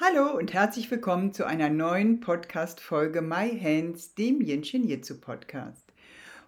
Hallo und herzlich willkommen zu einer neuen Podcast-Folge My Hands, dem Yin-Shin Jitsu Podcast.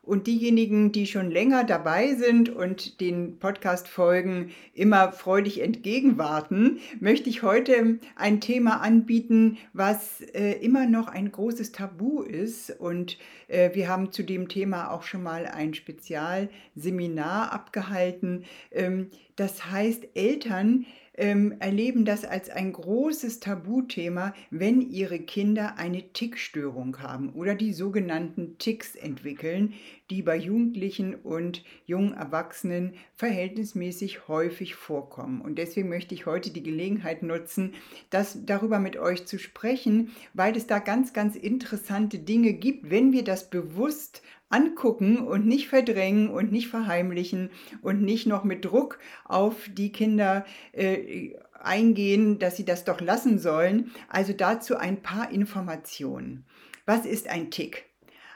Und diejenigen, die schon länger dabei sind und den Podcast-Folgen immer freudig entgegenwarten, möchte ich heute ein Thema anbieten, was äh, immer noch ein großes Tabu ist. Und äh, wir haben zu dem Thema auch schon mal ein Spezialseminar abgehalten. Ähm, das heißt, Eltern ähm, erleben das als ein großes Tabuthema, wenn ihre Kinder eine Tickstörung haben oder die sogenannten Ticks entwickeln, die bei Jugendlichen und jungen Erwachsenen verhältnismäßig häufig vorkommen. Und deswegen möchte ich heute die Gelegenheit nutzen, das darüber mit euch zu sprechen, weil es da ganz, ganz interessante Dinge gibt, wenn wir das bewusst angucken und nicht verdrängen und nicht verheimlichen und nicht noch mit Druck auf die Kinder äh, eingehen, dass sie das doch lassen sollen. Also dazu ein paar Informationen. Was ist ein Tick?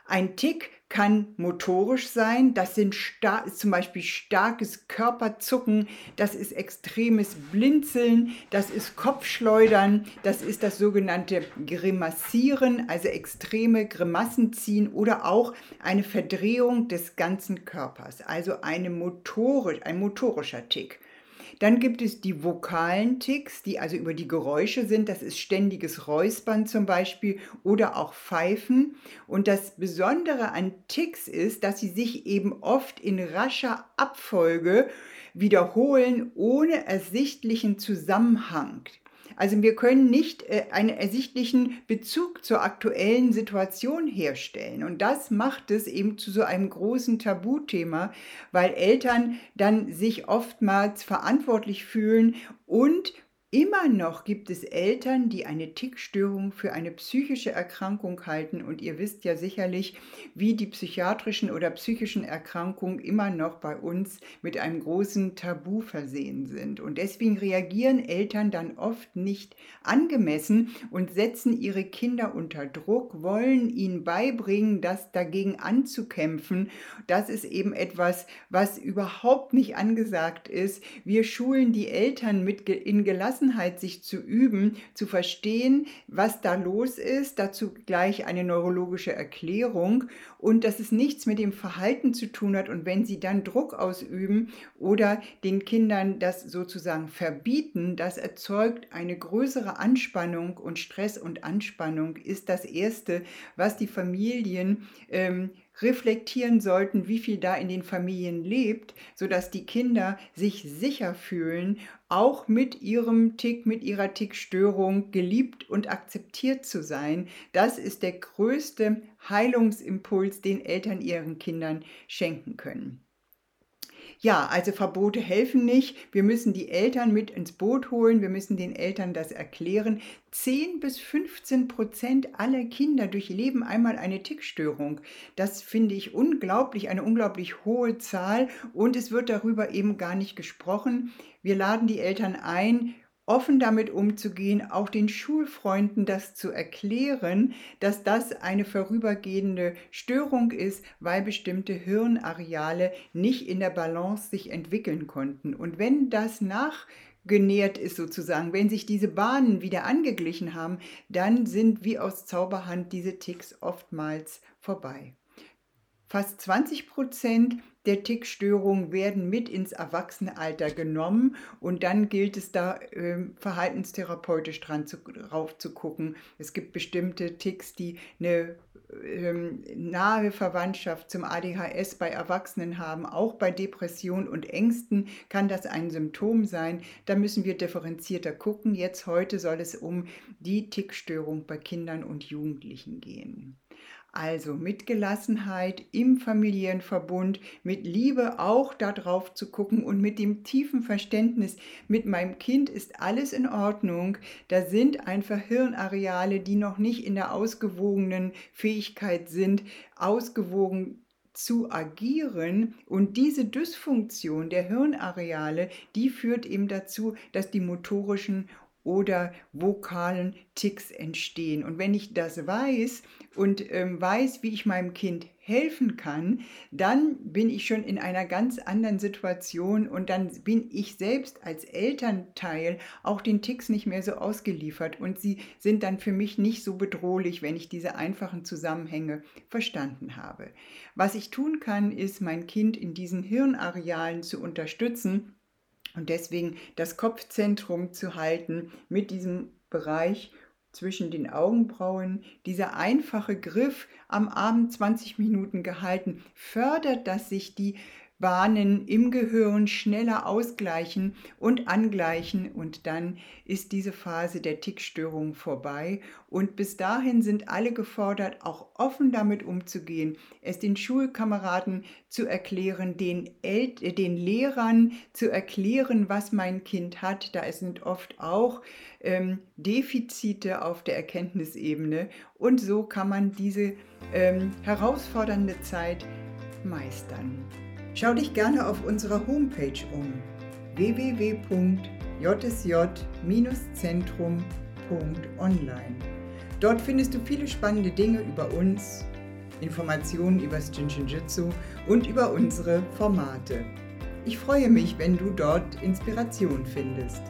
Ein Tick kann motorisch sein, das sind zum Beispiel starkes Körperzucken, das ist extremes Blinzeln, das ist Kopfschleudern, das ist das sogenannte Grimassieren, also extreme Grimassen ziehen oder auch eine Verdrehung des ganzen Körpers, also eine motorisch, ein motorischer Tick. Dann gibt es die vokalen Ticks, die also über die Geräusche sind. Das ist ständiges Räuspern zum Beispiel oder auch Pfeifen. Und das Besondere an Ticks ist, dass sie sich eben oft in rascher Abfolge wiederholen, ohne ersichtlichen Zusammenhang. Also wir können nicht äh, einen ersichtlichen Bezug zur aktuellen Situation herstellen. Und das macht es eben zu so einem großen Tabuthema, weil Eltern dann sich oftmals verantwortlich fühlen und Immer noch gibt es Eltern, die eine Tickstörung für eine psychische Erkrankung halten und ihr wisst ja sicherlich, wie die psychiatrischen oder psychischen Erkrankungen immer noch bei uns mit einem großen Tabu versehen sind. Und deswegen reagieren Eltern dann oft nicht angemessen und setzen ihre Kinder unter Druck, wollen ihnen beibringen, das dagegen anzukämpfen. Das ist eben etwas, was überhaupt nicht angesagt ist. Wir schulen die Eltern mit in Gelassenheit Gelassenheit sich zu üben, zu verstehen, was da los ist, dazu gleich eine neurologische Erklärung. Und dass es nichts mit dem Verhalten zu tun hat. Und wenn sie dann Druck ausüben oder den Kindern das sozusagen verbieten, das erzeugt eine größere Anspannung und Stress und Anspannung ist das Erste, was die Familien ähm, reflektieren sollten, wie viel da in den Familien lebt, sodass die Kinder sich sicher fühlen, auch mit ihrem Tick, mit ihrer Tickstörung geliebt und akzeptiert zu sein. Das ist der größte Heilungsimpuls, den Eltern ihren Kindern schenken können. Ja, also Verbote helfen nicht. Wir müssen die Eltern mit ins Boot holen. Wir müssen den Eltern das erklären. 10 bis 15 Prozent aller Kinder durchleben einmal eine Tickstörung. Das finde ich unglaublich, eine unglaublich hohe Zahl und es wird darüber eben gar nicht gesprochen. Wir laden die Eltern ein, offen damit umzugehen, auch den Schulfreunden das zu erklären, dass das eine vorübergehende Störung ist, weil bestimmte Hirnareale nicht in der Balance sich entwickeln konnten. Und wenn das nachgenährt ist sozusagen, wenn sich diese Bahnen wieder angeglichen haben, dann sind wie aus Zauberhand diese Ticks oftmals vorbei. Fast 20 Prozent der Tickstörungen werden mit ins Erwachsenenalter genommen und dann gilt es da äh, verhaltenstherapeutisch dran zu, drauf zu gucken. Es gibt bestimmte Ticks, die eine ähm, nahe Verwandtschaft zum ADHS bei Erwachsenen haben, auch bei Depressionen und Ängsten kann das ein Symptom sein. Da müssen wir differenzierter gucken. Jetzt heute soll es um die Tickstörung bei Kindern und Jugendlichen gehen. Also mit Gelassenheit im familiären Verbund, mit Liebe auch darauf zu gucken und mit dem tiefen Verständnis, mit meinem Kind ist alles in Ordnung. Da sind einfach Hirnareale, die noch nicht in der ausgewogenen Fähigkeit sind, ausgewogen zu agieren und diese Dysfunktion der Hirnareale, die führt eben dazu, dass die motorischen oder vokalen Ticks entstehen. Und wenn ich das weiß und ähm, weiß, wie ich meinem Kind helfen kann, dann bin ich schon in einer ganz anderen Situation und dann bin ich selbst als Elternteil auch den Ticks nicht mehr so ausgeliefert und sie sind dann für mich nicht so bedrohlich, wenn ich diese einfachen Zusammenhänge verstanden habe. Was ich tun kann, ist mein Kind in diesen Hirnarealen zu unterstützen, und deswegen das Kopfzentrum zu halten mit diesem Bereich zwischen den Augenbrauen, dieser einfache Griff am Abend 20 Minuten gehalten, fördert, dass sich die Bahnen im Gehirn schneller ausgleichen und angleichen und dann ist diese Phase der Tickstörung vorbei und bis dahin sind alle gefordert, auch offen damit umzugehen, es den Schulkameraden zu erklären, den, El äh, den Lehrern zu erklären, was mein Kind hat. Da sind oft auch ähm, Defizite auf der Erkenntnisebene und so kann man diese ähm, herausfordernde Zeit meistern. Schau dich gerne auf unserer Homepage um www.jsj-zentrum.online. Dort findest du viele spannende Dinge über uns, Informationen über das Jinshinjutsu und über unsere Formate. Ich freue mich, wenn du dort Inspiration findest.